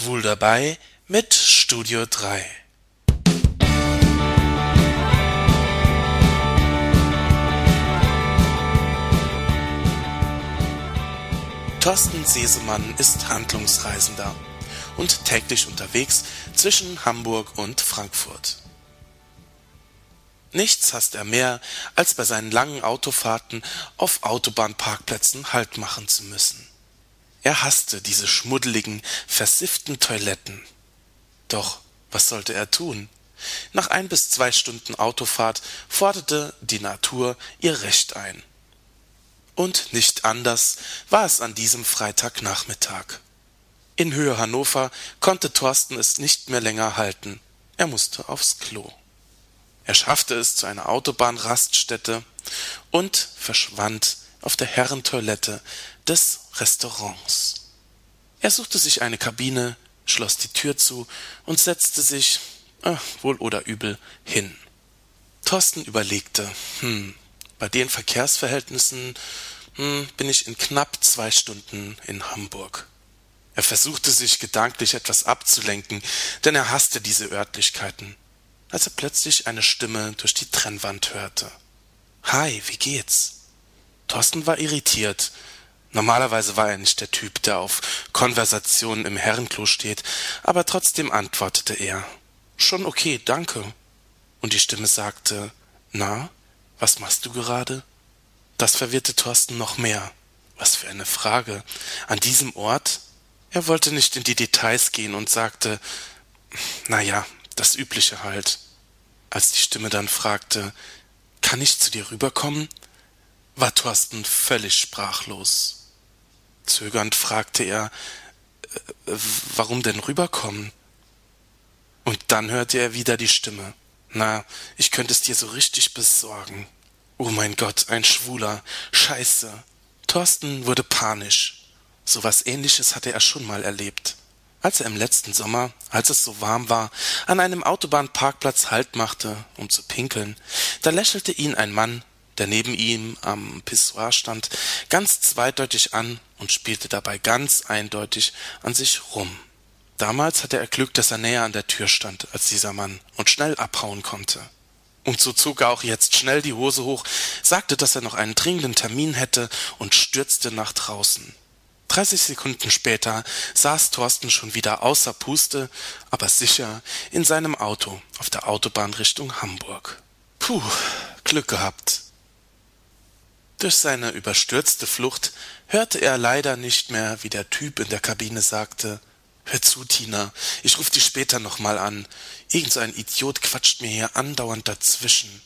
Schwul dabei mit Studio 3. Thorsten Sesemann ist Handlungsreisender und täglich unterwegs zwischen Hamburg und Frankfurt. Nichts hasst er mehr, als bei seinen langen Autofahrten auf Autobahnparkplätzen Halt machen zu müssen. Er hasste diese schmuddeligen, versifften Toiletten. Doch was sollte er tun? Nach ein bis zwei Stunden Autofahrt forderte die Natur ihr Recht ein. Und nicht anders war es an diesem Freitagnachmittag. In Höhe Hannover konnte Thorsten es nicht mehr länger halten. Er musste aufs Klo. Er schaffte es zu einer Autobahnraststätte und verschwand auf der Herrentoilette des Restaurants. Er suchte sich eine Kabine, schloss die Tür zu und setzte sich, äh, wohl oder übel, hin. Thorsten überlegte, hm, bei den Verkehrsverhältnissen hm, bin ich in knapp zwei Stunden in Hamburg. Er versuchte sich gedanklich etwas abzulenken, denn er hasste diese Örtlichkeiten, als er plötzlich eine Stimme durch die Trennwand hörte. Hi, wie geht's? Thorsten war irritiert. Normalerweise war er nicht der Typ, der auf Konversationen im Herrenklo steht, aber trotzdem antwortete er. Schon okay, danke. Und die Stimme sagte, na, was machst du gerade? Das verwirrte Thorsten noch mehr. Was für eine Frage. An diesem Ort? Er wollte nicht in die Details gehen und sagte, na ja, das Übliche halt. Als die Stimme dann fragte, kann ich zu dir rüberkommen? War Thorsten völlig sprachlos. Zögernd fragte er, äh, warum denn rüberkommen? Und dann hörte er wieder die Stimme. Na, ich könnte es dir so richtig besorgen. Oh mein Gott, ein Schwuler. Scheiße. Thorsten wurde panisch. So was ähnliches hatte er schon mal erlebt. Als er im letzten Sommer, als es so warm war, an einem Autobahnparkplatz Halt machte, um zu pinkeln, da lächelte ihn ein Mann der neben ihm am Pissoir stand, ganz zweideutig an und spielte dabei ganz eindeutig an sich rum. Damals hatte er Glück, dass er näher an der Tür stand als dieser Mann und schnell abhauen konnte. Und so zog er auch jetzt schnell die Hose hoch, sagte, dass er noch einen dringenden Termin hätte und stürzte nach draußen. Dreißig Sekunden später saß Thorsten schon wieder außer Puste, aber sicher in seinem Auto auf der Autobahn Richtung Hamburg. Puh, Glück gehabt. Durch seine überstürzte Flucht hörte er leider nicht mehr, wie der Typ in der Kabine sagte Hör zu, Tina, ich ruf dich später noch mal an. Irgend so ein Idiot quatscht mir hier andauernd dazwischen.